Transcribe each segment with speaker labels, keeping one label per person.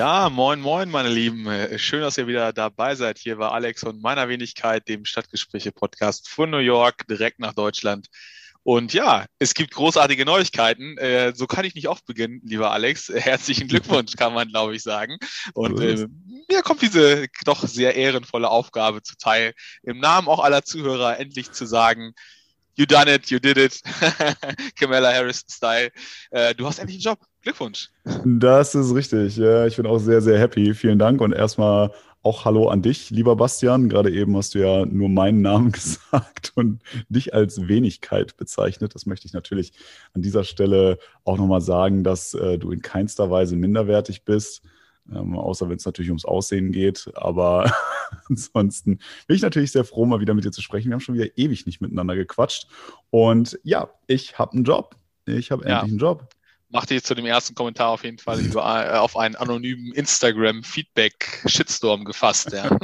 Speaker 1: Ja, moin, moin, meine Lieben. Schön, dass ihr wieder dabei seid hier bei Alex und meiner Wenigkeit, dem Stadtgespräche-Podcast von New York direkt nach Deutschland. Und ja, es gibt großartige Neuigkeiten. Äh, so kann ich nicht auch beginnen, lieber Alex. Herzlichen Glückwunsch, kann man, glaube ich, sagen. Und äh, mir kommt diese doch sehr ehrenvolle Aufgabe zuteil, im Namen auch aller Zuhörer endlich zu sagen, you done it, you did it, Kamala Harris Style. Äh, du hast endlich einen Job. Glückwunsch.
Speaker 2: Das ist richtig. Ja, ich bin auch sehr, sehr happy. Vielen Dank und erstmal auch Hallo an dich, lieber Bastian. Gerade eben hast du ja nur meinen Namen gesagt und dich als Wenigkeit bezeichnet. Das möchte ich natürlich an dieser Stelle auch nochmal sagen, dass äh, du in keinster Weise minderwertig bist. Ähm, außer wenn es natürlich ums Aussehen geht. Aber ansonsten bin ich natürlich sehr froh, mal wieder mit dir zu sprechen. Wir haben schon wieder ewig nicht miteinander gequatscht. Und ja, ich habe einen Job. Ich habe endlich einen Job
Speaker 1: mach dich zu dem ersten Kommentar auf jeden Fall über, äh, auf einen anonymen Instagram-Feedback-Shitstorm gefasst. Ja.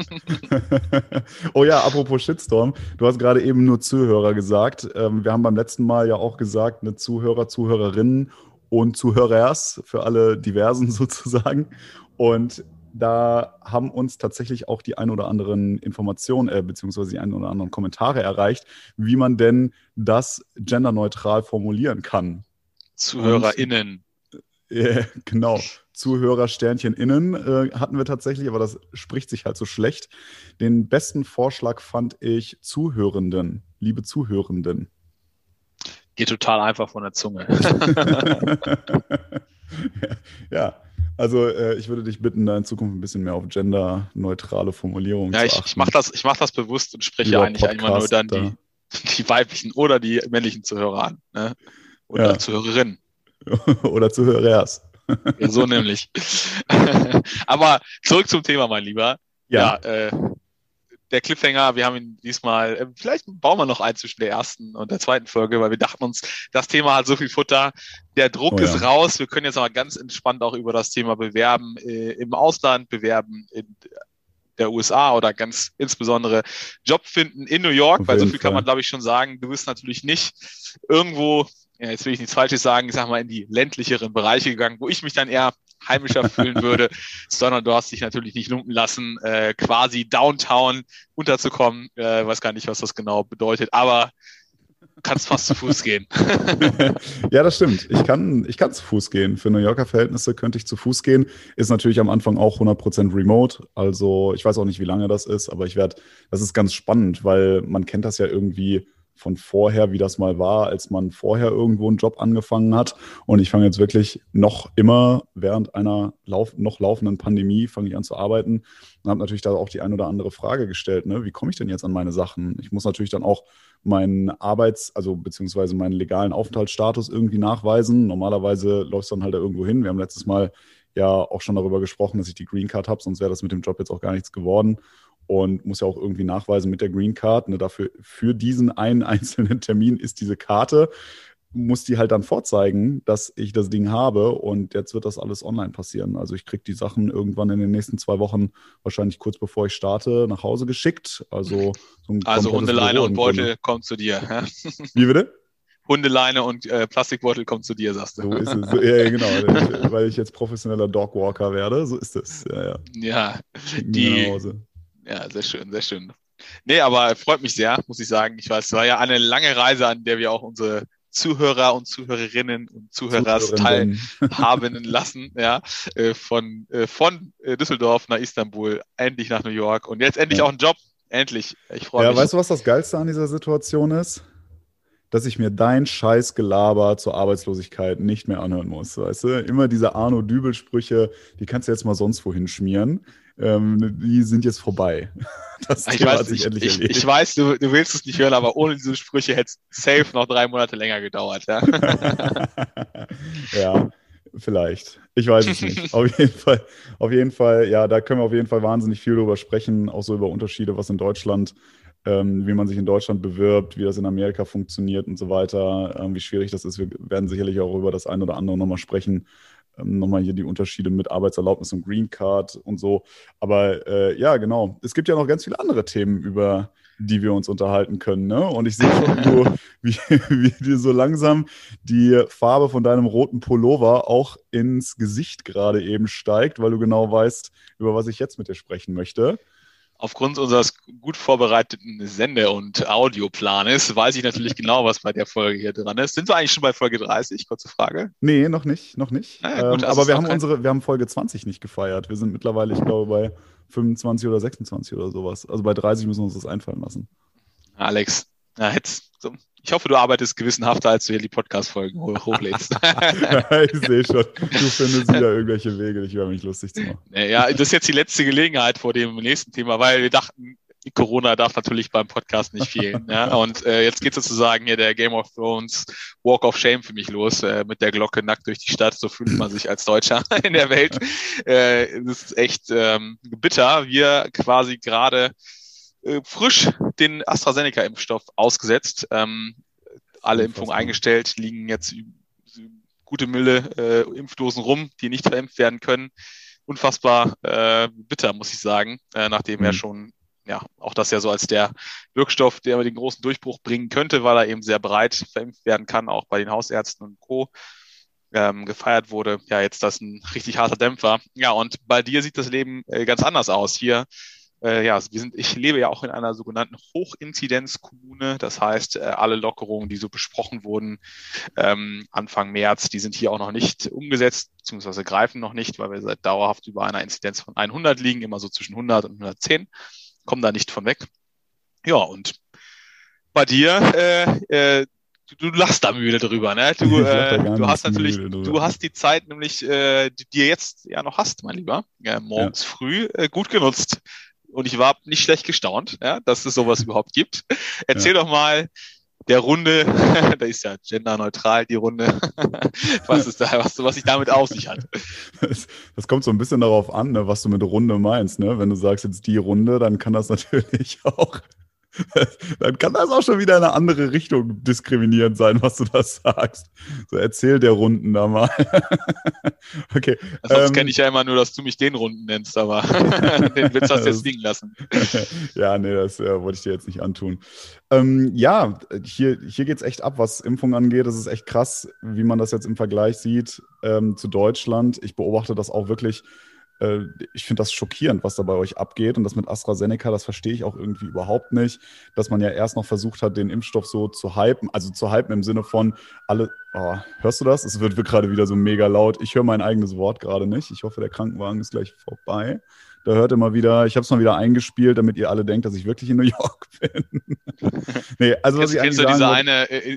Speaker 2: oh ja, apropos Shitstorm, du hast gerade eben nur Zuhörer gesagt. Ähm, wir haben beim letzten Mal ja auch gesagt, eine Zuhörer, Zuhörerinnen und Zuhörers für alle Diversen sozusagen. Und da haben uns tatsächlich auch die ein oder anderen Informationen äh, beziehungsweise die ein oder anderen Kommentare erreicht, wie man denn das genderneutral formulieren kann.
Speaker 1: ZuhörerInnen.
Speaker 2: Ja, genau. Zuhörer Sternchen innen äh, hatten wir tatsächlich, aber das spricht sich halt so schlecht. Den besten Vorschlag fand ich Zuhörenden, liebe Zuhörenden.
Speaker 1: Geht total einfach von der Zunge.
Speaker 2: ja, also äh, ich würde dich bitten, da in Zukunft ein bisschen mehr auf genderneutrale Formulierungen
Speaker 1: ja, zu achten. Ja, ich mache das, mach das bewusst und spreche Lieber eigentlich Podcast, immer nur dann die, die weiblichen oder die männlichen Zuhörer an. Ne? Oder ja. Zuhörerin.
Speaker 2: Oder Zuhörers.
Speaker 1: so nämlich. Aber zurück zum Thema, mein Lieber. Ja, ja äh, der Cliffhanger, wir haben ihn diesmal, äh, vielleicht bauen wir noch ein zwischen der ersten und der zweiten Folge, weil wir dachten uns, das Thema hat so viel Futter, der Druck oh, ist ja. raus, wir können jetzt aber ganz entspannt auch über das Thema bewerben äh, im Ausland, bewerben in der USA oder ganz insbesondere Job finden in New York, Auf weil so viel Fall. kann man glaube ich schon sagen, du bist natürlich nicht irgendwo ja, jetzt will ich nichts Falsches sagen, ich sag mal, in die ländlicheren Bereiche gegangen, wo ich mich dann eher heimischer fühlen würde, sondern du hast dich natürlich nicht lumpen lassen, äh, quasi downtown unterzukommen. Äh, weiß gar nicht, was das genau bedeutet, aber kannst fast zu Fuß gehen.
Speaker 2: ja, das stimmt. Ich kann, ich kann zu Fuß gehen. Für New Yorker Verhältnisse könnte ich zu Fuß gehen. Ist natürlich am Anfang auch 100% remote. Also ich weiß auch nicht, wie lange das ist, aber ich werde, das ist ganz spannend, weil man kennt das ja irgendwie von vorher, wie das mal war, als man vorher irgendwo einen Job angefangen hat. Und ich fange jetzt wirklich noch immer während einer lauf noch laufenden Pandemie, fange ich an zu arbeiten und habe natürlich da auch die ein oder andere Frage gestellt. Ne? Wie komme ich denn jetzt an meine Sachen? Ich muss natürlich dann auch meinen Arbeits-, also beziehungsweise meinen legalen Aufenthaltsstatus irgendwie nachweisen. Normalerweise läuft es dann halt da irgendwo hin. Wir haben letztes Mal ja auch schon darüber gesprochen, dass ich die Green Card habe, sonst wäre das mit dem Job jetzt auch gar nichts geworden und muss ja auch irgendwie nachweisen mit der Green Card. Ne, dafür, für diesen einen einzelnen Termin ist diese Karte, muss die halt dann vorzeigen, dass ich das Ding habe und jetzt wird das alles online passieren. Also ich kriege die Sachen irgendwann in den nächsten zwei Wochen, wahrscheinlich kurz bevor ich starte, nach Hause geschickt. Also,
Speaker 1: so also Hundeleine und Beutel kommt zu dir.
Speaker 2: Wie bitte?
Speaker 1: Hundeleine und äh, Plastikbeutel kommt zu dir, sagst du.
Speaker 2: So ist es. Ja, genau. weil ich jetzt professioneller Dogwalker werde. So ist es. Ja, ja.
Speaker 1: ja die, ja, sehr schön, sehr schön. Nee, aber freut mich sehr, muss ich sagen. Ich weiß, es war ja eine lange Reise, an der wir auch unsere Zuhörer und Zuhörerinnen und Zuhörers teilhaben lassen, ja, äh, von, äh, von äh, Düsseldorf nach Istanbul, endlich nach New York und jetzt endlich ja. auch ein Job. Endlich. Ich freue
Speaker 2: ja,
Speaker 1: mich.
Speaker 2: Ja, weißt du, was das Geilste an dieser Situation ist? Dass ich mir dein Scheißgelaber zur Arbeitslosigkeit nicht mehr anhören muss. Weißt du, immer diese Arno-Dübel-Sprüche, die kannst du jetzt mal sonst wohin schmieren ähm, die sind jetzt vorbei.
Speaker 1: Das ich weiß, ich, ich, ich, weiß du, du willst es nicht hören, aber ohne diese Sprüche hätte es safe noch drei Monate länger gedauert. Ja,
Speaker 2: ja vielleicht. Ich weiß es nicht. auf jeden Fall, auf jeden Fall, ja, da können wir auf jeden Fall wahnsinnig viel drüber sprechen, auch so über Unterschiede, was in Deutschland ähm, wie man sich in Deutschland bewirbt, wie das in Amerika funktioniert und so weiter, ähm, wie schwierig das ist. Wir werden sicherlich auch über das eine oder andere nochmal sprechen, ähm, nochmal hier die Unterschiede mit Arbeitserlaubnis und Green Card und so. Aber äh, ja, genau. Es gibt ja noch ganz viele andere Themen, über die wir uns unterhalten können. Ne? Und ich sehe schon, du, wie, wie dir so langsam die Farbe von deinem roten Pullover auch ins Gesicht gerade eben steigt, weil du genau weißt, über was ich jetzt mit dir sprechen möchte.
Speaker 1: Aufgrund unseres gut vorbereiteten Sende- und Audioplanes weiß ich natürlich genau, was bei der Folge hier dran ist. Sind wir eigentlich schon bei Folge 30? Kurze Frage.
Speaker 2: Nee, noch nicht, noch nicht. Ah, gut, ähm, aber wir haben unsere, wir haben Folge 20 nicht gefeiert. Wir sind mittlerweile, ich glaube, bei 25 oder 26 oder sowas. Also bei 30 müssen wir uns das einfallen lassen.
Speaker 1: Alex, na, jetzt, so. ich hoffe, du arbeitest gewissenhafter, als du hier die Podcast-Folgen hochlädst.
Speaker 2: ich sehe schon, du findest wieder irgendwelche Wege, dich über mich lustig zu machen.
Speaker 1: Ja, das ist jetzt die letzte Gelegenheit vor dem nächsten Thema, weil wir dachten, Corona darf natürlich beim Podcast nicht fehlen. ja? Und äh, jetzt geht sozusagen hier der Game of Thrones Walk of Shame für mich los, äh, mit der Glocke nackt durch die Stadt. So fühlt man sich als Deutscher in der Welt. Äh, das ist echt ähm, bitter. Wir quasi gerade äh, frisch den AstraZeneca-Impfstoff ausgesetzt. Ähm, alle Impfungen eingestellt, liegen jetzt gute Mülle äh, Impfdosen rum, die nicht verimpft werden können. Unfassbar äh, bitter, muss ich sagen, äh, nachdem mhm. er schon ja, auch das ja so als der Wirkstoff, der den großen Durchbruch bringen könnte, weil er eben sehr breit verimpft werden kann, auch bei den Hausärzten und Co. Ähm, gefeiert wurde. Ja, jetzt das ein richtig harter Dämpfer. Ja, und bei dir sieht das Leben äh, ganz anders aus. Hier, äh, ja, wir sind, ich lebe ja auch in einer sogenannten Hochinzidenzkommune. Das heißt, äh, alle Lockerungen, die so besprochen wurden ähm, Anfang März, die sind hier auch noch nicht umgesetzt, beziehungsweise greifen noch nicht, weil wir seit dauerhaft über einer Inzidenz von 100 liegen, immer so zwischen 100 und 110 komme da nicht von weg. Ja, und bei dir, äh, äh, du, du lachst da müde drüber, ne? Du, äh, du hast natürlich, du hast die Zeit nämlich, äh, die dir jetzt ja noch hast, mein Lieber, äh, morgens ja. früh äh, gut genutzt. Und ich war nicht schlecht gestaunt, ja, dass es sowas überhaupt gibt. Erzähl ja. doch mal, der Runde, da ist ja genderneutral die Runde, was ist da, was, was sich damit auf sich hat.
Speaker 2: Das, das kommt so ein bisschen darauf an, ne, was du mit Runde meinst. Ne? Wenn du sagst jetzt die Runde, dann kann das natürlich auch dann kann das auch schon wieder in eine andere Richtung diskriminierend sein, was du da sagst. So erzähl der Runden da mal.
Speaker 1: okay. Sonst ähm, kenne ich ja immer nur, dass du mich den Runden nennst, aber den Witz hast du jetzt liegen lassen.
Speaker 2: ja, nee, das äh, wollte ich dir jetzt nicht antun. Ähm, ja, hier, hier geht es echt ab, was Impfung angeht. Das ist echt krass, wie man das jetzt im Vergleich sieht ähm, zu Deutschland. Ich beobachte das auch wirklich äh, ich finde das schockierend, was da bei euch abgeht. Und das mit AstraZeneca, das verstehe ich auch irgendwie überhaupt nicht, dass man ja erst noch versucht hat, den Impfstoff so zu hypen, also zu hypen im Sinne von alle, oh, hörst du das? Es wird, wird gerade wieder so mega laut. Ich höre mein eigenes Wort gerade nicht. Ich hoffe, der Krankenwagen ist gleich vorbei. Da hört immer wieder, ich habe es mal wieder eingespielt, damit ihr alle denkt, dass ich wirklich in New York bin.
Speaker 1: nee, also was ich kennst du diese eine äh,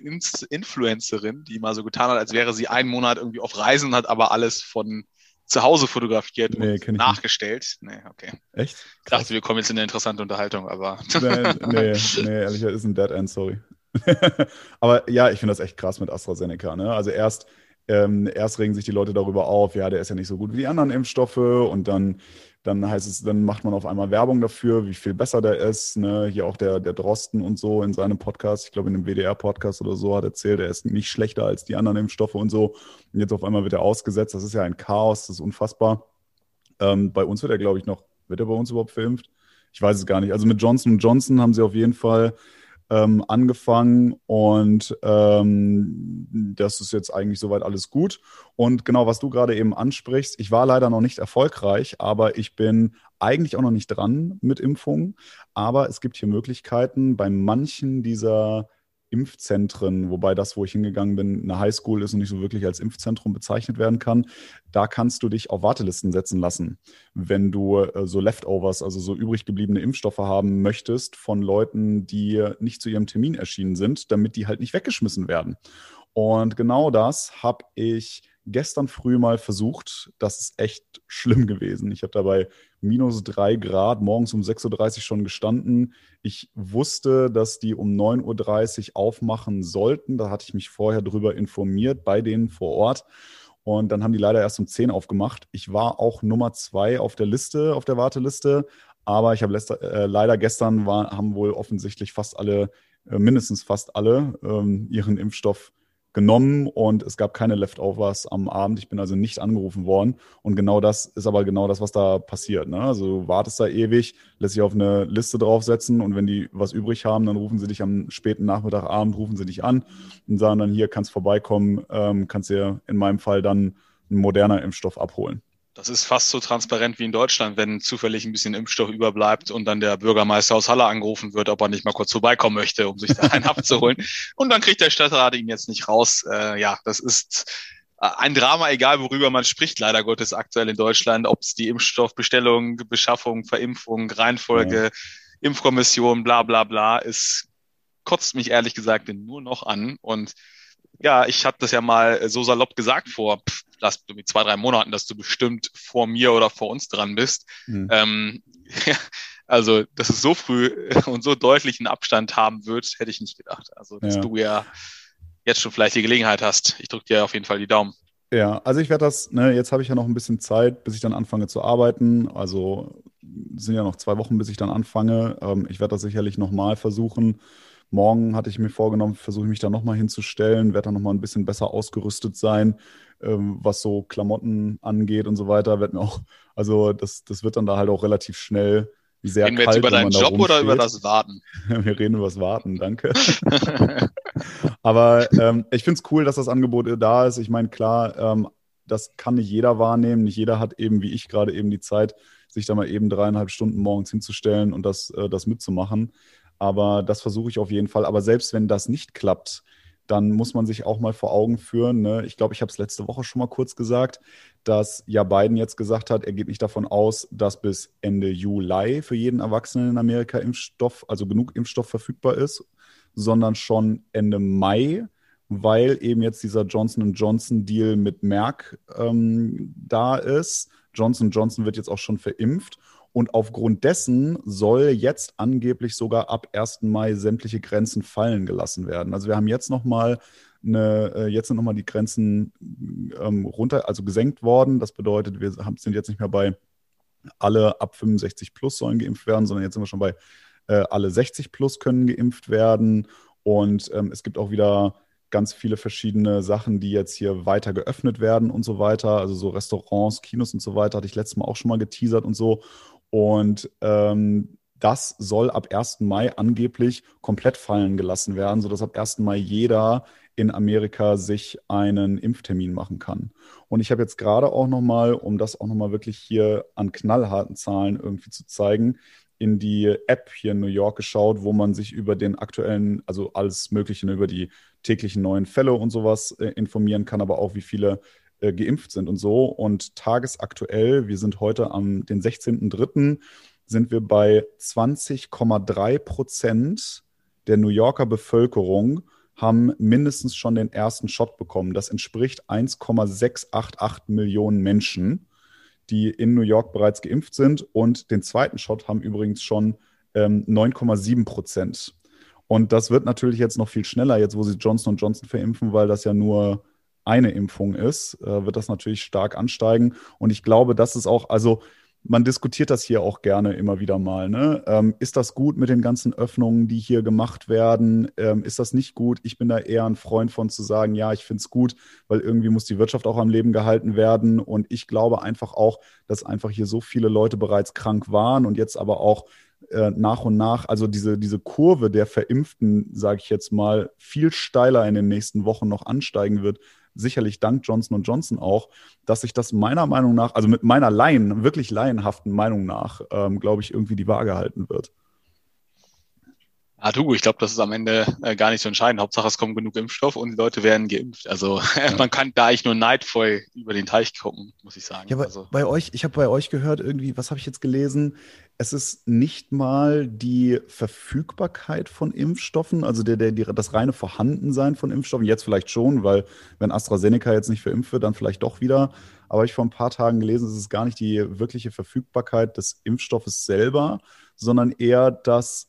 Speaker 1: Influencerin, die mal so getan hat, als wäre sie einen Monat irgendwie auf Reisen, hat aber alles von zu Hause fotografiert nee, und nachgestellt. Nee, okay.
Speaker 2: Echt?
Speaker 1: Krass. Ich dachte, wir kommen jetzt in eine interessante Unterhaltung, aber.
Speaker 2: nee, nee, nee, ehrlich ist ein Dead End, sorry. aber ja, ich finde das echt krass mit AstraZeneca. Ne? Also erst, ähm, erst regen sich die Leute darüber auf, ja, der ist ja nicht so gut wie die anderen Impfstoffe und dann dann heißt es, dann macht man auf einmal Werbung dafür, wie viel besser der ist. Ne? Hier auch der, der Drosten und so in seinem Podcast, ich glaube in dem WDR-Podcast oder so, hat erzählt, er ist nicht schlechter als die anderen Impfstoffe und so. Und jetzt auf einmal wird er ausgesetzt. Das ist ja ein Chaos, das ist unfassbar. Ähm, bei uns wird er, glaube ich, noch, wird er bei uns überhaupt verimpft? Ich weiß es gar nicht. Also mit Johnson Johnson haben sie auf jeden Fall ähm, angefangen und ähm, das ist jetzt eigentlich soweit alles gut. Und genau, was du gerade eben ansprichst, ich war leider noch nicht erfolgreich, aber ich bin eigentlich auch noch nicht dran mit Impfungen. Aber es gibt hier Möglichkeiten bei manchen dieser Impfzentren, wobei das, wo ich hingegangen bin, eine Highschool ist und nicht so wirklich als Impfzentrum bezeichnet werden kann. Da kannst du dich auf Wartelisten setzen lassen, wenn du äh, so Leftovers, also so übrig gebliebene Impfstoffe haben möchtest von Leuten, die nicht zu ihrem Termin erschienen sind, damit die halt nicht weggeschmissen werden. Und genau das habe ich gestern früh mal versucht. Das ist echt schlimm gewesen. Ich habe dabei minus drei Grad morgens um 6.30 Uhr schon gestanden. Ich wusste, dass die um 9.30 Uhr aufmachen sollten. Da hatte ich mich vorher drüber informiert bei denen vor Ort. Und dann haben die leider erst um 10 aufgemacht. Ich war auch Nummer zwei auf der Liste, auf der Warteliste. Aber ich habe äh, leider gestern war, haben wohl offensichtlich fast alle, äh, mindestens fast alle, ähm, ihren Impfstoff genommen und es gab keine Leftovers am Abend. Ich bin also nicht angerufen worden. Und genau das ist aber genau das, was da passiert. Ne? Also du wartest da ewig, lässt sich auf eine Liste draufsetzen und wenn die was übrig haben, dann rufen sie dich am späten Nachmittag, Abend, rufen sie dich an und sagen dann, hier kannst vorbeikommen, ähm, kannst dir in meinem Fall dann einen moderner Impfstoff abholen.
Speaker 1: Das ist fast so transparent wie in Deutschland, wenn zufällig ein bisschen Impfstoff überbleibt und dann der Bürgermeister aus Halle angerufen wird, ob er nicht mal kurz vorbeikommen möchte, um sich da einen abzuholen. Und dann kriegt der Stadtrat ihn jetzt nicht raus. Äh, ja, das ist äh, ein Drama, egal worüber man spricht, leider Gottes aktuell in Deutschland, ob es die Impfstoffbestellung, Beschaffung, Verimpfung, Reihenfolge, ja. Impfkommission, bla bla bla, ist kotzt mich ehrlich gesagt nur noch an. Und ja, ich habe das ja mal so salopp gesagt vor pff, lass mit zwei, drei Monaten, dass du bestimmt vor mir oder vor uns dran bist. Mhm. Ähm, ja, also, dass es so früh und so deutlichen Abstand haben wird, hätte ich nicht gedacht. Also, dass ja. du ja jetzt schon vielleicht die Gelegenheit hast. Ich drücke dir auf jeden Fall die Daumen.
Speaker 2: Ja, also ich werde das, ne, jetzt habe ich ja noch ein bisschen Zeit, bis ich dann anfange zu arbeiten. Also sind ja noch zwei Wochen, bis ich dann anfange. Ähm, ich werde das sicherlich nochmal versuchen. Morgen hatte ich mir vorgenommen, versuche ich mich da nochmal hinzustellen, werde dann nochmal ein bisschen besser ausgerüstet sein ähm, was so Klamotten angeht und so weiter, wird mir auch, also das, das wird dann da halt auch relativ schnell sehr reden
Speaker 1: wir
Speaker 2: kalt.
Speaker 1: Jetzt über deinen Job oder über das Warten?
Speaker 2: wir reden über das Warten, danke. Aber ähm, ich finde es cool, dass das Angebot da ist. Ich meine, klar, ähm, das kann nicht jeder wahrnehmen. Nicht jeder hat eben, wie ich gerade eben, die Zeit, sich da mal eben dreieinhalb Stunden morgens hinzustellen und das, äh, das mitzumachen. Aber das versuche ich auf jeden Fall. Aber selbst wenn das nicht klappt, dann muss man sich auch mal vor Augen führen. Ne? Ich glaube, ich habe es letzte Woche schon mal kurz gesagt, dass ja Biden jetzt gesagt hat, er geht nicht davon aus, dass bis Ende Juli für jeden Erwachsenen in Amerika Impfstoff, also genug Impfstoff verfügbar ist, sondern schon Ende Mai, weil eben jetzt dieser Johnson Johnson Deal mit Merck ähm, da ist. Johnson Johnson wird jetzt auch schon verimpft und aufgrund dessen soll jetzt angeblich sogar ab 1. Mai sämtliche Grenzen fallen gelassen werden. Also wir haben jetzt nochmal eine, äh, jetzt sind nochmal die Grenzen ähm, runter, also gesenkt worden. Das bedeutet, wir haben, sind jetzt nicht mehr bei alle ab 65 plus sollen geimpft werden, sondern jetzt sind wir schon bei äh, alle 60 plus können geimpft werden. Und ähm, es gibt auch wieder ganz viele verschiedene Sachen, die jetzt hier weiter geöffnet werden und so weiter. Also so Restaurants, Kinos und so weiter, hatte ich letztes Mal auch schon mal geteasert und so. Und ähm, das soll ab 1. Mai angeblich komplett fallen gelassen werden, sodass ab 1. Mai jeder in Amerika sich einen Impftermin machen kann. Und ich habe jetzt gerade auch nochmal, um das auch nochmal wirklich hier an knallharten Zahlen irgendwie zu zeigen, in die App hier in New York geschaut, wo man sich über den aktuellen, also alles Mögliche, über die täglichen neuen Fälle und sowas äh, informieren kann, aber auch wie viele äh, geimpft sind und so. Und tagesaktuell, wir sind heute am den 16.03., sind wir bei 20,3 Prozent der New Yorker Bevölkerung haben mindestens schon den ersten Shot bekommen. Das entspricht 1,688 Millionen Menschen, die in New York bereits geimpft sind. Und den zweiten Shot haben übrigens schon ähm, 9,7 Prozent. Und das wird natürlich jetzt noch viel schneller, jetzt wo sie Johnson Johnson verimpfen, weil das ja nur eine Impfung ist, äh, wird das natürlich stark ansteigen. Und ich glaube, das ist auch, also man diskutiert das hier auch gerne immer wieder mal. Ne? Ähm, ist das gut mit den ganzen Öffnungen, die hier gemacht werden? Ähm, ist das nicht gut? Ich bin da eher ein Freund von zu sagen, ja, ich finde es gut, weil irgendwie muss die Wirtschaft auch am Leben gehalten werden. Und ich glaube einfach auch, dass einfach hier so viele Leute bereits krank waren und jetzt aber auch äh, nach und nach, also diese, diese Kurve der Verimpften, sage ich jetzt mal, viel steiler in den nächsten Wochen noch ansteigen wird, sicherlich dank Johnson Johnson auch, dass sich das meiner Meinung nach, also mit meiner Laien, wirklich laienhaften Meinung nach, ähm, glaube ich, irgendwie die Waage halten wird.
Speaker 1: Ah, du, ich glaube, das ist am Ende äh, gar nicht so entscheidend. Hauptsache, es kommt genug Impfstoff und die Leute werden geimpft. Also ja. man kann da eigentlich nur neidvoll über den Teich gucken, muss ich sagen.
Speaker 2: Ja, bei,
Speaker 1: also.
Speaker 2: bei euch, ich habe bei euch gehört, irgendwie, was habe ich jetzt gelesen? Es ist nicht mal die Verfügbarkeit von Impfstoffen, also der, der, die, das reine Vorhandensein von Impfstoffen, jetzt vielleicht schon, weil wenn AstraZeneca jetzt nicht verimpft wird, dann vielleicht doch wieder. Aber ich vor ein paar Tagen gelesen, es ist gar nicht die wirkliche Verfügbarkeit des Impfstoffes selber, sondern eher das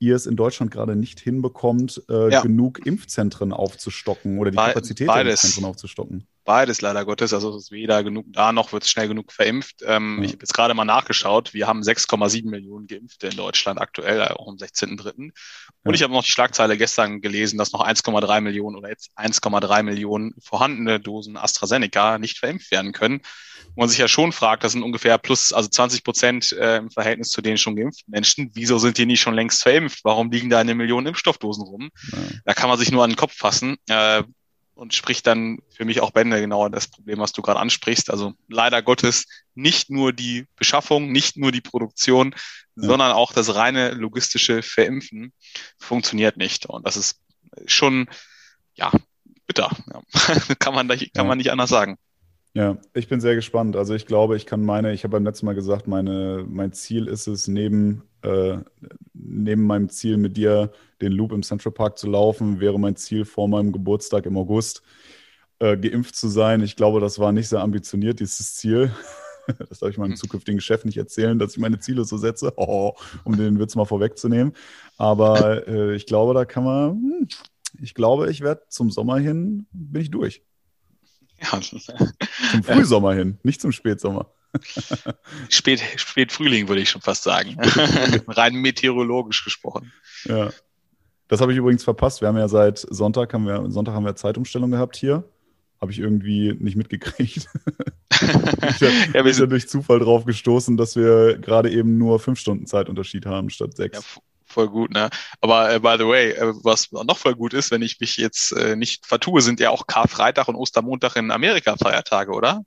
Speaker 2: ihr es in Deutschland gerade nicht hinbekommt, äh, ja. genug Impfzentren aufzustocken oder die Be Kapazität der Impfzentren aufzustocken.
Speaker 1: Beides leider Gottes. Also es ist weder genug da, noch wird es schnell genug verimpft. Ähm, ja. Ich habe jetzt gerade mal nachgeschaut. Wir haben 6,7 Millionen Geimpfte in Deutschland aktuell, auch am 16.3. Und ich habe noch die Schlagzeile gestern gelesen, dass noch 1,3 Millionen oder jetzt 1,3 Millionen vorhandene Dosen AstraZeneca nicht verimpft werden können. Wo man sich ja schon fragt, das sind ungefähr plus, also 20 Prozent äh, im Verhältnis zu den schon geimpften Menschen. Wieso sind die nicht schon längst verimpft? Warum liegen da eine Million Impfstoffdosen rum? Ja. Da kann man sich nur an den Kopf fassen. Äh, und spricht dann für mich auch Bände genau das Problem, was du gerade ansprichst. Also leider Gottes nicht nur die Beschaffung, nicht nur die Produktion, ja. sondern auch das reine logistische Verimpfen funktioniert nicht. Und das ist schon, ja, bitter. Ja. kann man, kann ja. man nicht anders sagen.
Speaker 2: Ja, ich bin sehr gespannt. Also ich glaube, ich kann meine, ich habe beim letzten Mal gesagt, meine, mein Ziel ist es, neben, äh, neben meinem Ziel mit dir den Loop im Central Park zu laufen, wäre mein Ziel vor meinem Geburtstag im August äh, geimpft zu sein. Ich glaube, das war nicht sehr ambitioniert, dieses Ziel. Das darf ich meinem hm. zukünftigen Chef nicht erzählen, dass ich meine Ziele so setze, oh, um den Witz mal vorwegzunehmen. Aber äh, ich glaube, da kann man, hm, ich glaube, ich werde zum Sommer hin, bin ich durch. Ja. Zum Frühsommer hin, nicht zum Spätsommer.
Speaker 1: Spät, Spätfrühling würde ich schon fast sagen. Rein meteorologisch gesprochen.
Speaker 2: Ja. Das habe ich übrigens verpasst. Wir haben ja seit Sonntag haben wir, Sonntag haben wir Zeitumstellung gehabt hier. Habe ich irgendwie nicht mitgekriegt. ich ja, bin ja durch Zufall drauf gestoßen, dass wir gerade eben nur fünf Stunden Zeitunterschied haben statt sechs. Ja,
Speaker 1: voll gut, ne? Aber äh, by the way, äh, was noch voll gut ist, wenn ich mich jetzt äh, nicht vertue, sind ja auch Karfreitag und Ostermontag in Amerika Feiertage, oder?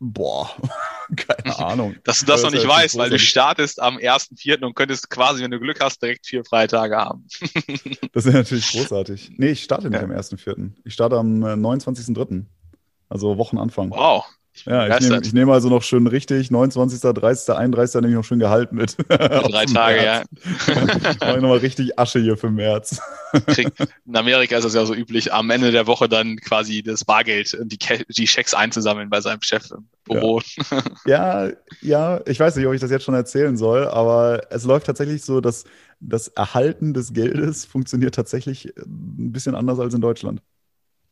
Speaker 2: Boah, keine Ahnung.
Speaker 1: Dass du das, noch nicht weißt, weil du startest am 1.4. und könntest quasi, wenn du Glück hast, direkt vier Freitage haben.
Speaker 2: das ist natürlich großartig. Nee, ich starte nicht ja. am 1.4. Ich starte am 29.3. Äh, also Wochenanfang.
Speaker 1: Wow,
Speaker 2: ja, ich nehme nehm also noch schön richtig 29., 30., 31. nehme ich noch schön Gehalt mit.
Speaker 1: Drei Tage, ja.
Speaker 2: Mach ich nochmal richtig Asche hier für März.
Speaker 1: Krieg, in Amerika ist das ja so üblich, am Ende der Woche dann quasi das Bargeld und die, die Schecks einzusammeln bei seinem Chef im Büro.
Speaker 2: Ja. ja, ja, ich weiß nicht, ob ich das jetzt schon erzählen soll, aber es läuft tatsächlich so, dass das Erhalten des Geldes funktioniert tatsächlich ein bisschen anders als in Deutschland.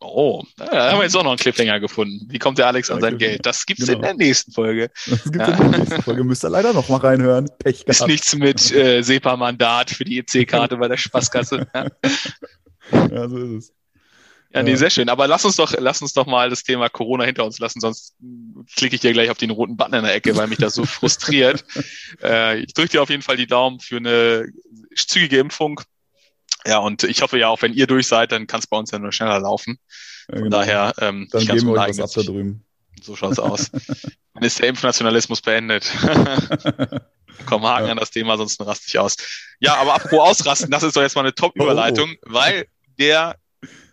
Speaker 1: Oh, da haben wir jetzt auch noch einen Cliffhanger gefunden. Wie kommt der Alex an sein Geld? Das gibt's genau. in der nächsten Folge.
Speaker 2: Das gibt's ja. in der nächsten Folge. Müsst ihr leider noch mal reinhören.
Speaker 1: Pech gehabt. Ist nichts mit äh, SEPA-Mandat für die EC-Karte bei der Spaßkasse. Ja. ja, so ist es. Ja, nee, sehr schön. Aber lass uns doch, lass uns doch mal das Thema Corona hinter uns lassen, sonst klicke ich dir gleich auf den roten Button in der Ecke, weil mich das so frustriert. äh, ich drücke dir auf jeden Fall die Daumen für eine zügige Impfung. Ja, und ich hoffe ja auch, wenn ihr durch seid, dann kann es bei uns ja nur schneller laufen. Von ja, genau. daher, ähm,
Speaker 2: dann geben wir euch was ab da drüben.
Speaker 1: So schaut's aus. dann ist der Impfnationalismus beendet. Komm, Haken ja. an das Thema, sonst raste ich aus. Ja, aber apropos ausrasten, das ist doch jetzt mal eine Top-Überleitung, oh. weil der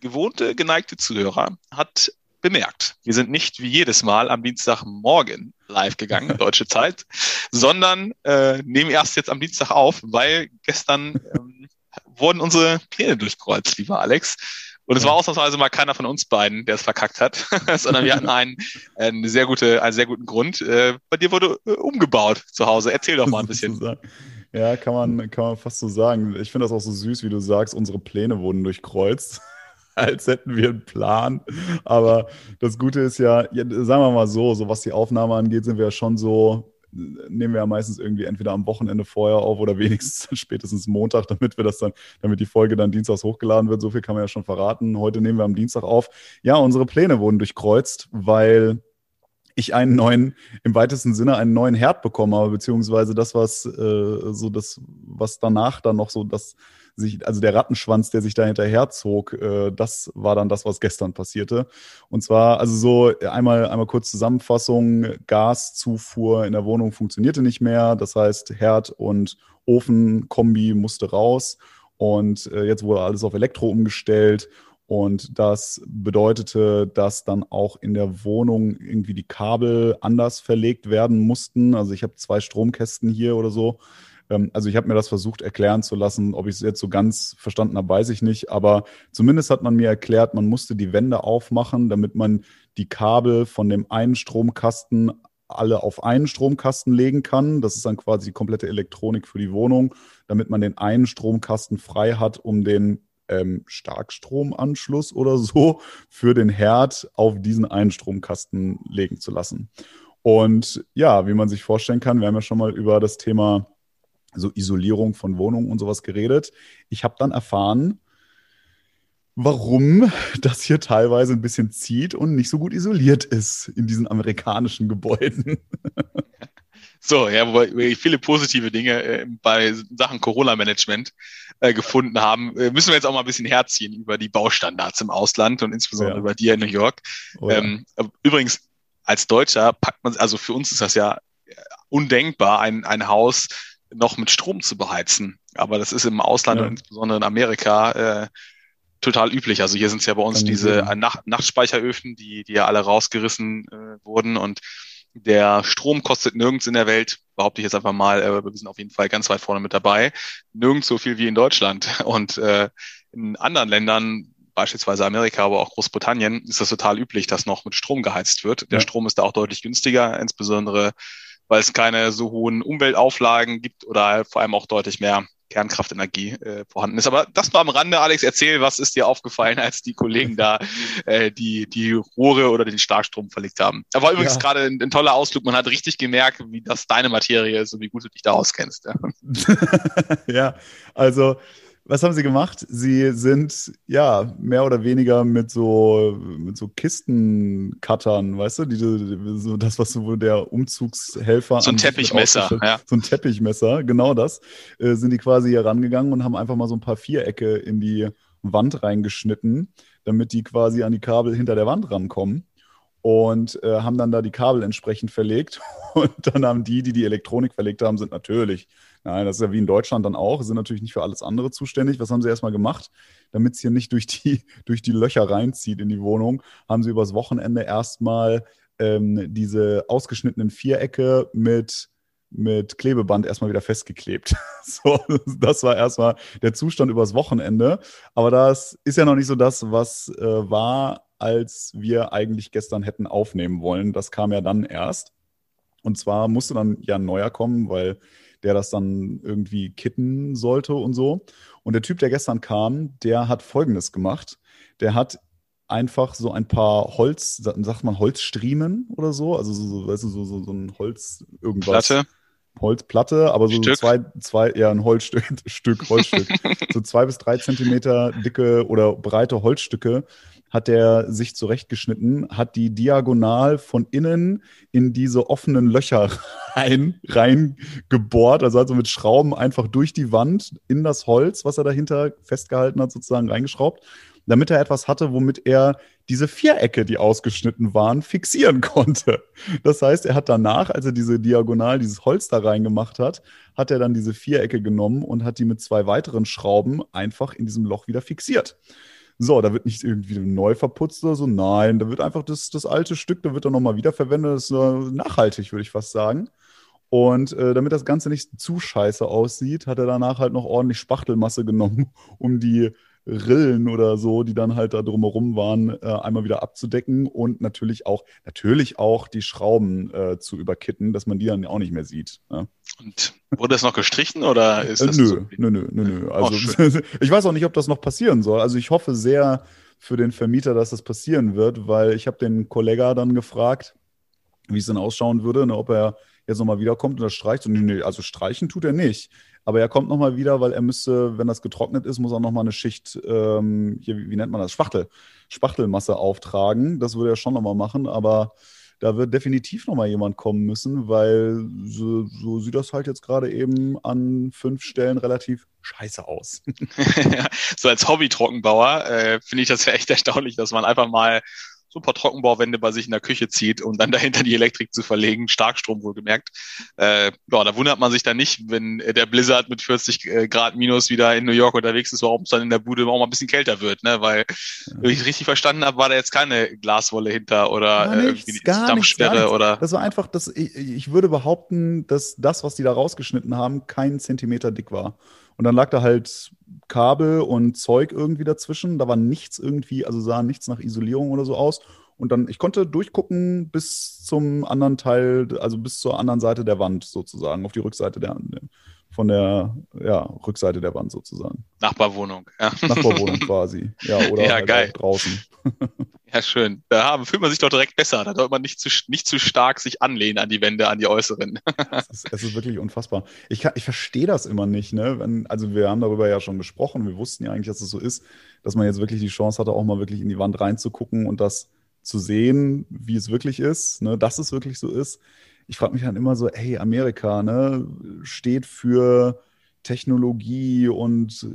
Speaker 1: gewohnte, geneigte Zuhörer hat bemerkt, wir sind nicht wie jedes Mal am Dienstagmorgen live gegangen, deutsche Zeit, sondern äh, nehmen erst jetzt am Dienstag auf, weil gestern ähm, wurden unsere Pläne durchkreuzt, lieber Alex. Und es war ausnahmsweise mal keiner von uns beiden, der es verkackt hat, sondern wir hatten einen, einen, sehr gute, einen sehr guten Grund. Äh, bei dir wurde äh, umgebaut zu Hause. Erzähl doch mal ein bisschen.
Speaker 2: Ja, kann man, kann man fast so sagen. Ich finde das auch so süß, wie du sagst, unsere Pläne wurden durchkreuzt. als hätten wir einen Plan. Aber das Gute ist ja, ja, sagen wir mal so, so was die Aufnahme angeht, sind wir ja schon so nehmen wir ja meistens irgendwie entweder am Wochenende vorher auf oder wenigstens spätestens Montag, damit wir das dann, damit die Folge dann dienstags hochgeladen wird. So viel kann man ja schon verraten. Heute nehmen wir am Dienstag auf. Ja, unsere Pläne wurden durchkreuzt, weil ich einen neuen, im weitesten Sinne einen neuen Herd bekommen habe, beziehungsweise das, was äh, so das, was danach dann noch so das sich, also der Rattenschwanz, der sich da hinterher zog, äh, das war dann das, was gestern passierte. Und zwar, also so einmal, einmal kurz Zusammenfassung, Gaszufuhr in der Wohnung funktionierte nicht mehr. Das heißt, Herd und Ofenkombi musste raus. Und äh, jetzt wurde alles auf Elektro umgestellt. Und das bedeutete, dass dann auch in der Wohnung irgendwie die Kabel anders verlegt werden mussten. Also ich habe zwei Stromkästen hier oder so ähm, also ich habe mir das versucht erklären zu lassen. Ob ich es jetzt so ganz verstanden habe, weiß ich nicht. Aber zumindest hat man mir erklärt, man musste die Wände aufmachen, damit man die Kabel von dem einen Stromkasten alle auf einen Stromkasten legen kann. Das ist dann quasi die komplette Elektronik für die Wohnung, damit man den einen Stromkasten frei hat, um den ähm, Starkstromanschluss oder so für den Herd auf diesen Einstromkasten legen zu lassen. Und ja, wie man sich vorstellen kann, wir haben ja schon mal über das Thema so Isolierung von Wohnungen und sowas geredet. Ich habe dann erfahren, warum das hier teilweise ein bisschen zieht und nicht so gut isoliert ist in diesen amerikanischen Gebäuden.
Speaker 1: So, ja, wo wir viele positive Dinge äh, bei Sachen Corona-Management äh, gefunden haben, äh, müssen wir jetzt auch mal ein bisschen herziehen über die Baustandards im Ausland und insbesondere ja. über die in New York. Oh, ja. ähm, übrigens, als Deutscher packt man, also für uns ist das ja undenkbar, ein, ein Haus noch mit Strom zu beheizen. Aber das ist im Ausland ja. und insbesondere in Amerika äh, total üblich. Also hier sind es ja bei uns diese Nacht Nachtspeicheröfen, die, die ja alle rausgerissen äh, wurden und der Strom kostet nirgends in der Welt, behaupte ich jetzt einfach mal, äh, wir sind auf jeden Fall ganz weit vorne mit dabei, nirgends so viel wie in Deutschland. Und äh, in anderen Ländern, beispielsweise Amerika, aber auch Großbritannien, ist das total üblich, dass noch mit Strom geheizt wird. Der ja. Strom ist da auch deutlich günstiger, insbesondere weil es keine so hohen Umweltauflagen gibt oder vor allem auch deutlich mehr Kernkraftenergie äh, vorhanden ist. Aber das nur am Rande, Alex, erzähl, was ist dir aufgefallen, als die Kollegen da äh, die, die Rohre oder den Starkstrom verlegt haben. Da war übrigens ja. gerade ein, ein, toller Ausflug. Man hat richtig gemerkt, wie das deine Materie ist und wie gut du dich da auskennst.
Speaker 2: Ja, ja also was haben sie gemacht? Sie sind ja mehr oder weniger mit so mit so Kistencuttern, weißt du, die, so das was so der Umzugshelfer
Speaker 1: so ein Teppichmesser,
Speaker 2: ja. so ein Teppichmesser, genau das, äh, sind die quasi hier rangegangen und haben einfach mal so ein paar Vierecke in die Wand reingeschnitten, damit die quasi an die Kabel hinter der Wand rankommen und äh, haben dann da die Kabel entsprechend verlegt. Und dann haben die, die die Elektronik verlegt haben, sind natürlich, nein, das ist ja wie in Deutschland dann auch, sind natürlich nicht für alles andere zuständig. Was haben sie erstmal gemacht? Damit es hier nicht durch die, durch die Löcher reinzieht in die Wohnung, haben sie übers Wochenende erstmal ähm, diese ausgeschnittenen Vierecke mit mit Klebeband erstmal wieder festgeklebt. So, das war erstmal der Zustand übers Wochenende. Aber das ist ja noch nicht so das, was äh, war, als wir eigentlich gestern hätten aufnehmen wollen. Das kam ja dann erst. Und zwar musste dann ja ein neuer kommen, weil der das dann irgendwie kitten sollte und so. Und der Typ, der gestern kam, der hat Folgendes gemacht. Der hat einfach so ein paar Holz, sagt man Holzstriemen oder so, also so, weißt du, so, so, so ein Holz irgendwas.
Speaker 1: Platte.
Speaker 2: Holzplatte, aber so Stück. zwei, zwei, ja, ein Holzstück, Stück, Holzstück. so zwei bis drei Zentimeter dicke oder breite Holzstücke hat er sich zurechtgeschnitten, hat die diagonal von innen in diese offenen Löcher rein, rein gebohrt, also also mit Schrauben einfach durch die Wand in das Holz, was er dahinter festgehalten hat, sozusagen reingeschraubt, damit er etwas hatte, womit er diese Vierecke, die ausgeschnitten waren, fixieren konnte. Das heißt, er hat danach, als er diese diagonal, dieses Holz da reingemacht hat, hat er dann diese Vierecke genommen und hat die mit zwei weiteren Schrauben einfach in diesem Loch wieder fixiert. So, da wird nicht irgendwie neu verputzt oder so. Nein, da wird einfach das, das alte Stück, da wird dann nochmal wiederverwendet. Das ist äh, nachhaltig, würde ich fast sagen. Und äh, damit das Ganze nicht zu scheiße aussieht, hat er danach halt noch ordentlich Spachtelmasse genommen, um die Rillen oder so, die dann halt da drumherum waren, äh, einmal wieder abzudecken und natürlich auch, natürlich auch die Schrauben äh, zu überkitten, dass man die dann auch nicht mehr sieht. Ja.
Speaker 1: Und wurde das noch gestrichen oder ist das?
Speaker 2: Äh, nö, nö, nö, nö, nö. Also ich weiß auch nicht, ob das noch passieren soll. Also ich hoffe sehr für den Vermieter, dass das passieren wird, weil ich habe den Kollega dann gefragt, wie es denn ausschauen würde, ne, ob er jetzt nochmal wiederkommt und das streicht. Und nee, also streichen tut er nicht. Aber er kommt nochmal wieder, weil er müsste, wenn das getrocknet ist, muss er nochmal eine Schicht, ähm, hier, wie, nennt man das, Spachtel, Spachtelmasse auftragen. Das würde er schon nochmal machen, aber da wird definitiv nochmal jemand kommen müssen, weil so, so sieht das halt jetzt gerade eben an fünf Stellen relativ scheiße aus.
Speaker 1: so als Hobby-Trockenbauer äh, finde ich das ja echt erstaunlich, dass man einfach mal so ein paar Trockenbauwände bei sich in der Küche zieht und dann dahinter die Elektrik zu verlegen, Starkstrom wohlgemerkt. Äh, ja, da wundert man sich dann nicht, wenn der Blizzard mit 40 äh, Grad minus wieder in New York unterwegs ist, warum es dann in der Bude auch mal ein bisschen kälter wird, ne? Weil, ja. wenn ich richtig verstanden habe, war da jetzt keine Glaswolle hinter oder
Speaker 2: gar nichts, äh, irgendwie Dampfsperre oder. Das war einfach, das, ich, ich würde behaupten, dass das, was die da rausgeschnitten haben, keinen Zentimeter dick war. Und dann lag da halt Kabel und Zeug irgendwie dazwischen. Da war nichts irgendwie, also sah nichts nach Isolierung oder so aus. Und dann, ich konnte durchgucken bis zum anderen Teil, also bis zur anderen Seite der Wand sozusagen, auf die Rückseite der, von der ja, Rückseite der Wand sozusagen.
Speaker 1: Nachbarwohnung,
Speaker 2: ja. Nachbarwohnung quasi. Ja, oder
Speaker 1: ja, halt geil.
Speaker 2: draußen.
Speaker 1: Ja, schön. Da fühlt man sich doch direkt besser. Da sollte man nicht zu, nicht zu stark sich anlehnen an die Wände, an die äußeren.
Speaker 2: Es ist, es ist wirklich unfassbar. Ich, ich verstehe das immer nicht. Ne? Wenn, also wir haben darüber ja schon gesprochen. Wir wussten ja eigentlich, dass es so ist, dass man jetzt wirklich die Chance hatte, auch mal wirklich in die Wand reinzugucken und das zu sehen, wie es wirklich ist, ne? dass es wirklich so ist ich frage mich dann immer so, hey, Amerika, ne, steht für Technologie und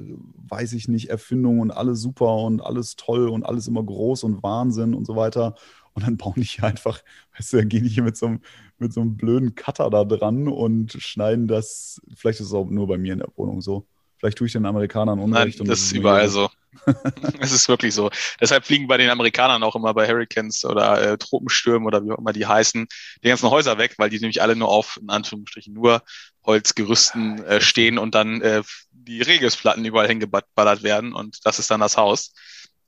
Speaker 2: weiß ich nicht, Erfindungen und alles super und alles toll und alles immer groß und Wahnsinn und so weiter. Und dann bauen die hier einfach, weißt du, dann gehen die hier mit so, einem, mit so einem blöden Cutter da dran und schneiden das, vielleicht ist es auch nur bei mir in der Wohnung so. Vielleicht tue ich den Amerikanern Unrecht.
Speaker 1: Nein, das ist überall so. es ist wirklich so. Deshalb fliegen bei den Amerikanern auch immer bei Hurricanes oder äh, Tropenstürmen oder wie auch immer die heißen, die ganzen Häuser weg, weil die nämlich alle nur auf, in Anführungsstrichen, nur Holzgerüsten äh, stehen und dann äh, die Regelsplatten überall hingeballert werden und das ist dann das Haus.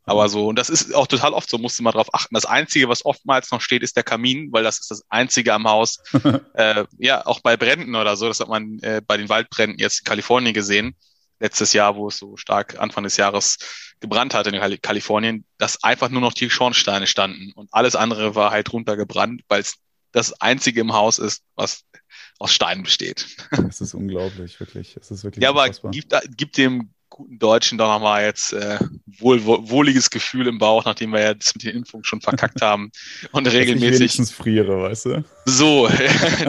Speaker 1: Aber so, und das ist auch total oft so, musst du mal drauf achten. Das Einzige, was oftmals noch steht, ist der Kamin, weil das ist das Einzige am Haus. äh, ja, auch bei Bränden oder so, das hat man äh, bei den Waldbränden jetzt in Kalifornien gesehen letztes Jahr, wo es so stark Anfang des Jahres gebrannt hat in Kalifornien, dass einfach nur noch die Schornsteine standen und alles andere war halt runtergebrannt, weil es das einzige im Haus ist, was aus Steinen besteht.
Speaker 2: Es ist unglaublich, wirklich. Es ist wirklich
Speaker 1: ja, aber gibt, gibt dem guten Deutschen doch nochmal jetzt äh, wohl, wohliges Gefühl im Bauch, nachdem wir jetzt mit den Impfungen schon verkackt haben und regelmäßig. Ich
Speaker 2: wenigstens friere, weißt du?
Speaker 1: So,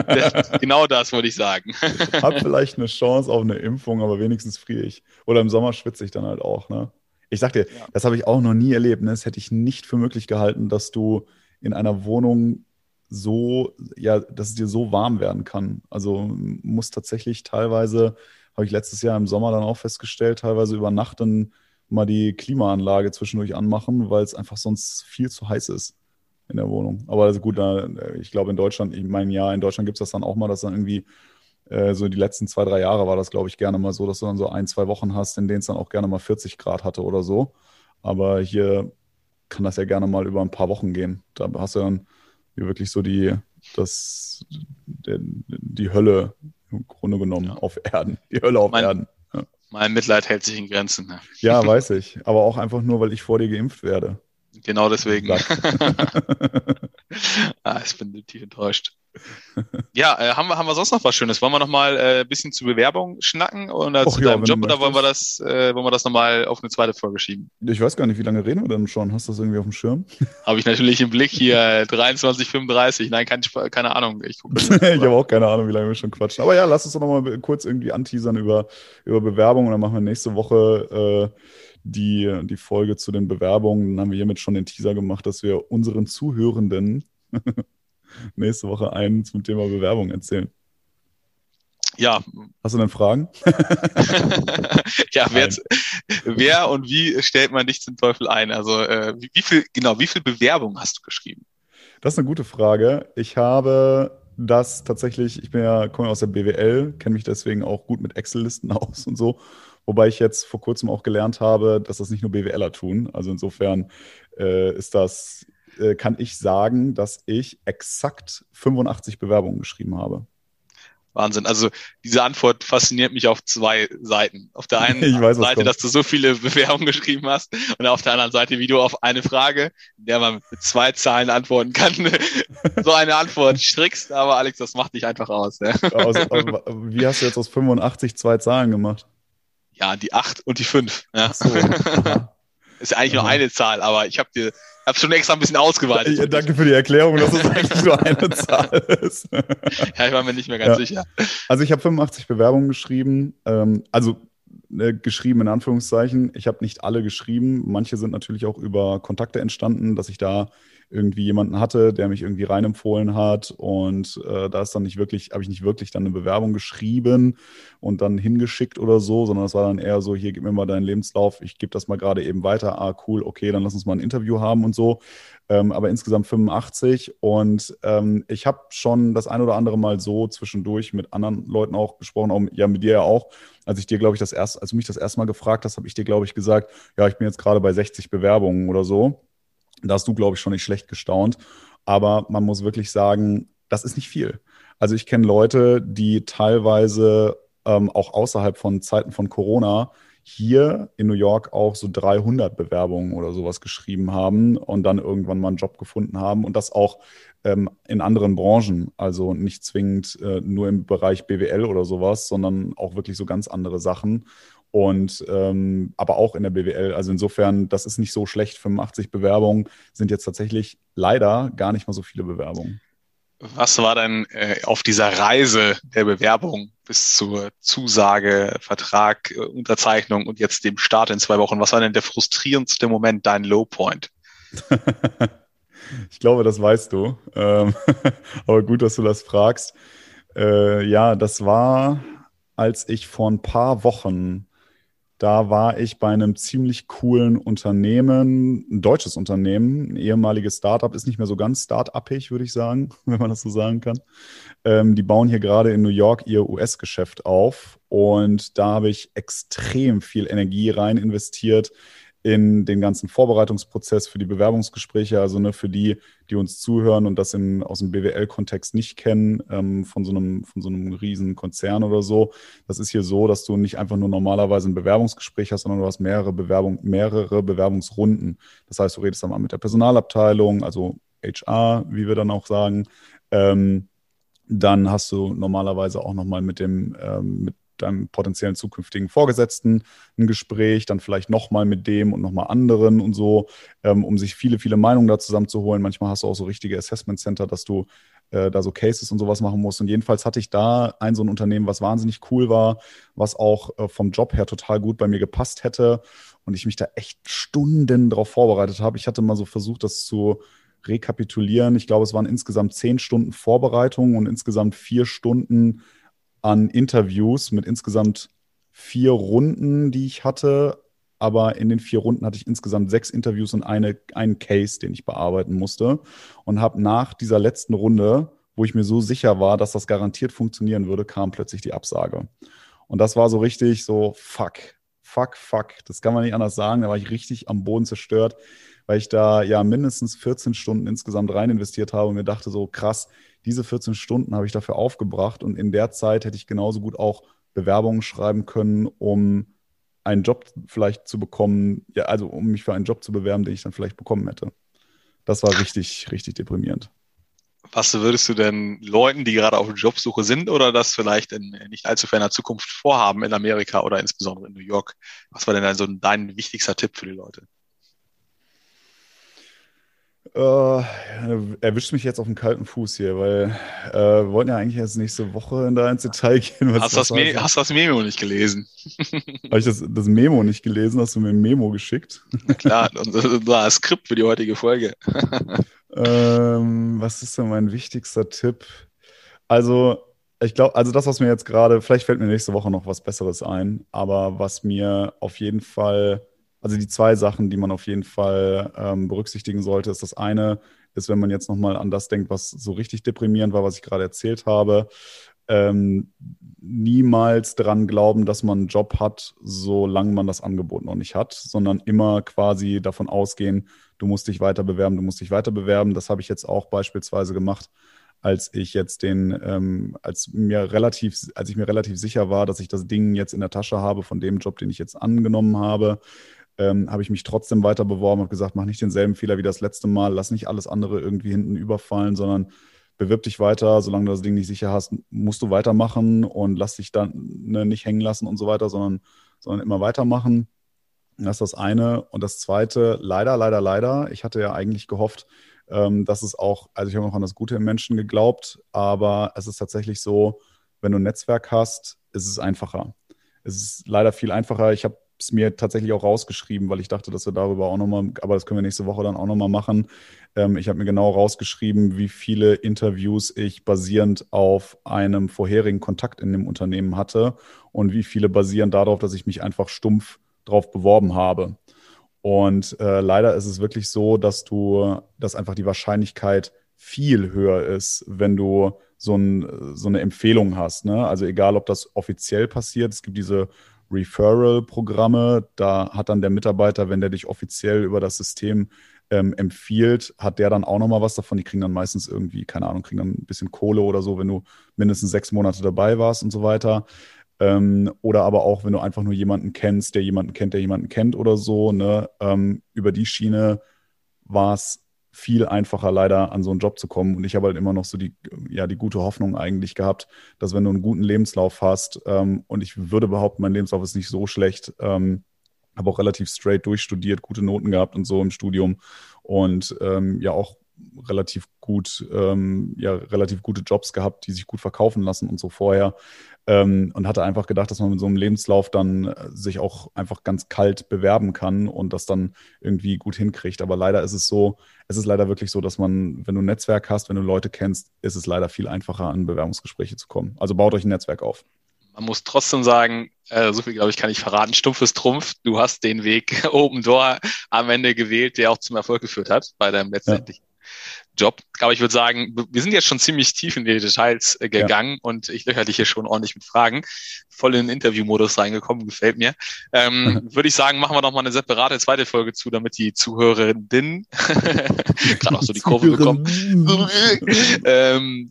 Speaker 1: genau das wollte ich sagen.
Speaker 2: Ich habe vielleicht eine Chance auf eine Impfung, aber wenigstens friere ich. Oder im Sommer schwitze ich dann halt auch, ne? Ich sag dir, ja. das habe ich auch noch nie erlebt. Ne? Das hätte ich nicht für möglich gehalten, dass du in einer Wohnung so, ja, dass es dir so warm werden kann. Also muss tatsächlich teilweise habe ich letztes Jahr im Sommer dann auch festgestellt, teilweise über Nacht dann mal die Klimaanlage zwischendurch anmachen, weil es einfach sonst viel zu heiß ist in der Wohnung. Aber also gut, ich glaube in Deutschland, ich meine, ja, in Deutschland gibt es das dann auch mal, dass dann irgendwie äh, so die letzten zwei, drei Jahre war das, glaube ich, gerne mal so, dass du dann so ein, zwei Wochen hast, in denen es dann auch gerne mal 40 Grad hatte oder so. Aber hier kann das ja gerne mal über ein paar Wochen gehen. Da hast du dann wirklich so die, das, die Hölle im Grunde genommen ja. auf Erden. Die Hölle auf
Speaker 1: mein,
Speaker 2: Erden.
Speaker 1: Ja. Mein Mitleid hält sich in Grenzen. Ne?
Speaker 2: Ja, weiß ich. Aber auch einfach nur, weil ich vor dir geimpft werde.
Speaker 1: Genau deswegen. ah, ich bin tief enttäuscht. Ja, äh, haben, wir, haben wir sonst noch was Schönes? Wollen wir noch mal äh, ein bisschen zu Bewerbung schnacken oder Och, zu ja, deinem Job oder wollen wir das, äh, wollen wir das nochmal auf eine zweite Folge schieben?
Speaker 2: Ich weiß gar nicht, wie lange reden wir denn schon? Hast du das irgendwie auf dem Schirm?
Speaker 1: Habe ich natürlich im Blick hier 23, 35. Nein, kein, keine Ahnung. Ich,
Speaker 2: ich habe auch keine Ahnung, wie lange wir schon quatschen. Aber ja, lass uns doch noch mal kurz irgendwie anteasern über, über Bewerbung und dann machen wir nächste Woche äh, die, die Folge zu den Bewerbungen. Dann haben wir hiermit schon den Teaser gemacht, dass wir unseren Zuhörenden nächste Woche einen zum Thema Bewerbung erzählen.
Speaker 1: Ja.
Speaker 2: Hast du denn Fragen?
Speaker 1: ja, wer, wer, und wie stellt man dich zum Teufel ein? Also äh, wie, wie, viel, genau, wie viel Bewerbung hast du geschrieben?
Speaker 2: Das ist eine gute Frage. Ich habe das tatsächlich, ich bin ja, komme aus der BWL, kenne mich deswegen auch gut mit Excel-Listen aus und so. Wobei ich jetzt vor kurzem auch gelernt habe, dass das nicht nur BWLer tun. Also insofern äh, ist das äh, kann ich sagen, dass ich exakt 85 Bewerbungen geschrieben habe.
Speaker 1: Wahnsinn. Also diese Antwort fasziniert mich auf zwei Seiten. Auf der einen weiß, Seite, dass du so viele Bewerbungen geschrieben hast und auf der anderen Seite, wie du auf eine Frage, in der man mit zwei Zahlen antworten kann, so eine Antwort strickst. Aber Alex, das macht dich einfach aus. Ja.
Speaker 2: Also, wie hast du jetzt aus 85 zwei Zahlen gemacht?
Speaker 1: Ja, die 8 und die 5. Ja. So, ist eigentlich nur eine Zahl, aber ich habe dir habe schon extra ein bisschen ausgeweitet.
Speaker 2: Ja, danke für die Erklärung, dass es eigentlich nur eine Zahl ist.
Speaker 1: ja, ich war mir nicht mehr ganz ja. sicher.
Speaker 2: Also ich habe 85 Bewerbungen geschrieben. Ähm, also äh, geschrieben in Anführungszeichen. Ich habe nicht alle geschrieben. Manche sind natürlich auch über Kontakte entstanden, dass ich da irgendwie jemanden hatte, der mich irgendwie reinempfohlen hat und äh, da ist dann nicht wirklich, habe ich nicht wirklich dann eine Bewerbung geschrieben und dann hingeschickt oder so, sondern es war dann eher so, hier gib mir mal deinen Lebenslauf, ich gebe das mal gerade eben weiter, ah cool, okay, dann lass uns mal ein Interview haben und so. Ähm, aber insgesamt 85 und ähm, ich habe schon das ein oder andere Mal so zwischendurch mit anderen Leuten auch besprochen, auch, ja mit dir ja auch, als ich dir, glaube ich, das erste, als du mich das erste Mal gefragt hast, habe ich dir, glaube ich, gesagt, ja, ich bin jetzt gerade bei 60 Bewerbungen oder so. Da hast du, glaube ich, schon nicht schlecht gestaunt. Aber man muss wirklich sagen, das ist nicht viel. Also ich kenne Leute, die teilweise ähm, auch außerhalb von Zeiten von Corona, hier in New York auch so 300 Bewerbungen oder sowas geschrieben haben und dann irgendwann mal einen Job gefunden haben und das auch ähm, in anderen Branchen, also nicht zwingend äh, nur im Bereich BWL oder sowas, sondern auch wirklich so ganz andere Sachen und ähm, aber auch in der BWL. Also insofern, das ist nicht so schlecht. 85 Bewerbungen sind jetzt tatsächlich leider gar nicht mal so viele Bewerbungen.
Speaker 1: Was war denn äh, auf dieser Reise der Bewerbung bis zur Zusage, Vertrag, äh, Unterzeichnung und jetzt dem Start in zwei Wochen? Was war denn der frustrierendste Moment, dein Low Point?
Speaker 2: ich glaube, das weißt du. Ähm, aber gut, dass du das fragst. Äh, ja, das war, als ich vor ein paar Wochen da war ich bei einem ziemlich coolen Unternehmen, ein deutsches Unternehmen, ein ehemaliges Startup, ist nicht mehr so ganz start-upig, würde ich sagen, wenn man das so sagen kann. Ähm, die bauen hier gerade in New York ihr US-Geschäft auf und da habe ich extrem viel Energie rein investiert in den ganzen Vorbereitungsprozess für die Bewerbungsgespräche, also ne, für die, die uns zuhören und das in, aus dem BWL-Kontext nicht kennen, ähm, von, so einem, von so einem riesen Konzern oder so. Das ist hier so, dass du nicht einfach nur normalerweise ein Bewerbungsgespräch hast, sondern du hast mehrere, Bewerbung, mehrere Bewerbungsrunden. Das heißt, du redest dann mal mit der Personalabteilung, also HR, wie wir dann auch sagen. Ähm, dann hast du normalerweise auch nochmal mit dem, ähm, mit deinem potenziellen zukünftigen Vorgesetzten ein Gespräch, dann vielleicht nochmal mit dem und nochmal anderen und so, ähm, um sich viele, viele Meinungen da zusammenzuholen. Manchmal hast du auch so richtige Assessment Center, dass du äh, da so Cases und sowas machen musst. Und jedenfalls hatte ich da ein so ein Unternehmen, was wahnsinnig cool war, was auch äh, vom Job her total gut bei mir gepasst hätte und ich mich da echt Stunden drauf vorbereitet habe. Ich hatte mal so versucht, das zu rekapitulieren. Ich glaube, es waren insgesamt zehn Stunden Vorbereitung und insgesamt vier Stunden an Interviews mit insgesamt vier Runden, die ich hatte. Aber in den vier Runden hatte ich insgesamt sechs Interviews und eine, einen Case, den ich bearbeiten musste. Und habe nach dieser letzten Runde, wo ich mir so sicher war, dass das garantiert funktionieren würde, kam plötzlich die Absage. Und das war so richtig so, fuck, fuck, fuck. Das kann man nicht anders sagen. Da war ich richtig am Boden zerstört, weil ich da ja mindestens 14 Stunden insgesamt rein investiert habe und mir dachte so, krass, diese 14 Stunden habe ich dafür aufgebracht und in der Zeit hätte ich genauso gut auch Bewerbungen schreiben können, um einen Job vielleicht zu bekommen, ja, also um mich für einen Job zu bewerben, den ich dann vielleicht bekommen hätte. Das war richtig, richtig deprimierend.
Speaker 1: Was würdest du denn Leuten, die gerade auf Jobsuche sind oder das vielleicht in nicht allzu ferner Zukunft vorhaben in Amerika oder insbesondere in New York, was war denn dann so dein wichtigster Tipp für die Leute?
Speaker 2: Uh, erwischt mich jetzt auf dem kalten Fuß hier, weil äh, wir wollten ja eigentlich erst nächste Woche da ins Detail gehen.
Speaker 1: Was, hast, was das Me hast das Memo nicht gelesen?
Speaker 2: Habe ich das, das, Memo nicht gelesen? Hast du mir ein Memo geschickt?
Speaker 1: Na klar, und das war ein Skript für die heutige Folge.
Speaker 2: ähm, was ist denn mein wichtigster Tipp? Also, ich glaube, also das, was mir jetzt gerade, vielleicht fällt mir nächste Woche noch was Besseres ein, aber was mir auf jeden Fall also die zwei Sachen, die man auf jeden Fall ähm, berücksichtigen sollte, ist das eine, ist, wenn man jetzt nochmal an das denkt, was so richtig deprimierend war, was ich gerade erzählt habe, ähm, niemals dran glauben, dass man einen Job hat, solange man das Angebot noch nicht hat, sondern immer quasi davon ausgehen, du musst dich weiter bewerben, du musst dich weiter bewerben. Das habe ich jetzt auch beispielsweise gemacht, als ich jetzt den, ähm, als mir relativ, als ich mir relativ sicher war, dass ich das Ding jetzt in der Tasche habe von dem Job, den ich jetzt angenommen habe, ähm, habe ich mich trotzdem weiter beworben und gesagt, mach nicht denselben Fehler wie das letzte Mal, lass nicht alles andere irgendwie hinten überfallen, sondern bewirb dich weiter, solange du das Ding nicht sicher hast, musst du weitermachen und lass dich dann ne, nicht hängen lassen und so weiter, sondern, sondern immer weitermachen. Das ist das eine. Und das zweite, leider, leider, leider, ich hatte ja eigentlich gehofft, ähm, dass es auch, also ich habe auch an das Gute im Menschen geglaubt, aber es ist tatsächlich so, wenn du ein Netzwerk hast, ist es einfacher. Es ist leider viel einfacher. Ich habe es mir tatsächlich auch rausgeschrieben, weil ich dachte, dass wir darüber auch nochmal, aber das können wir nächste Woche dann auch nochmal machen. Ähm, ich habe mir genau rausgeschrieben, wie viele Interviews ich basierend auf einem vorherigen Kontakt in dem Unternehmen hatte und wie viele basieren darauf, dass ich mich einfach stumpf drauf beworben habe. Und äh, leider ist es wirklich so, dass du, dass einfach die Wahrscheinlichkeit viel höher ist, wenn du so, ein, so eine Empfehlung hast. Ne? Also egal, ob das offiziell passiert, es gibt diese Referral-Programme. Da hat dann der Mitarbeiter, wenn der dich offiziell über das System ähm, empfiehlt, hat der dann auch nochmal was davon. Die kriegen dann meistens irgendwie, keine Ahnung, kriegen dann ein bisschen Kohle oder so, wenn du mindestens sechs Monate dabei warst und so weiter. Ähm, oder aber auch, wenn du einfach nur jemanden kennst, der jemanden kennt, der jemanden kennt oder so, ne? Ähm, über die Schiene war es viel einfacher, leider an so einen Job zu kommen. Und ich habe halt immer noch so die, ja, die gute Hoffnung eigentlich gehabt, dass wenn du einen guten Lebenslauf hast, ähm, und ich würde behaupten, mein Lebenslauf ist nicht so schlecht, ähm, habe auch relativ straight durchstudiert, gute Noten gehabt und so im Studium und ähm, ja auch relativ gut, ähm, ja, relativ gute Jobs gehabt, die sich gut verkaufen lassen und so vorher. Ähm, und hatte einfach gedacht, dass man mit so einem Lebenslauf dann äh, sich auch einfach ganz kalt bewerben kann und das dann irgendwie gut hinkriegt. Aber leider ist es so, es ist leider wirklich so, dass man, wenn du ein Netzwerk hast, wenn du Leute kennst, ist es leider viel einfacher, an Bewerbungsgespräche zu kommen. Also baut euch ein Netzwerk auf.
Speaker 1: Man muss trotzdem sagen, äh, so viel glaube ich kann ich verraten, stumpfes Trumpf. Du hast den Weg Open Door am Ende gewählt, der auch zum Erfolg geführt hat bei deinem letztendlichen Job. Aber ich würde sagen, wir sind jetzt schon ziemlich tief in die Details äh, gegangen ja. und ich löcher dich hier schon ordentlich mit Fragen. Voll in den Interviewmodus reingekommen, gefällt mir. Ähm, würde ich sagen, machen wir noch mal eine separate zweite Folge zu, damit die Zuhörerinnen gerade auch so die Kurve bekommen. ähm,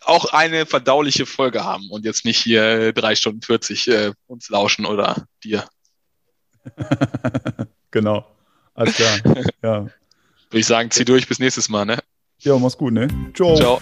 Speaker 1: auch eine verdauliche Folge haben und jetzt nicht hier drei Stunden 40 äh, uns lauschen oder dir.
Speaker 2: genau. Alles klar. Ja.
Speaker 1: Würde ich sagen, zieh durch bis nächstes Mal, ne?
Speaker 2: Ja, mach's gut, ne? Ciao. Ciao.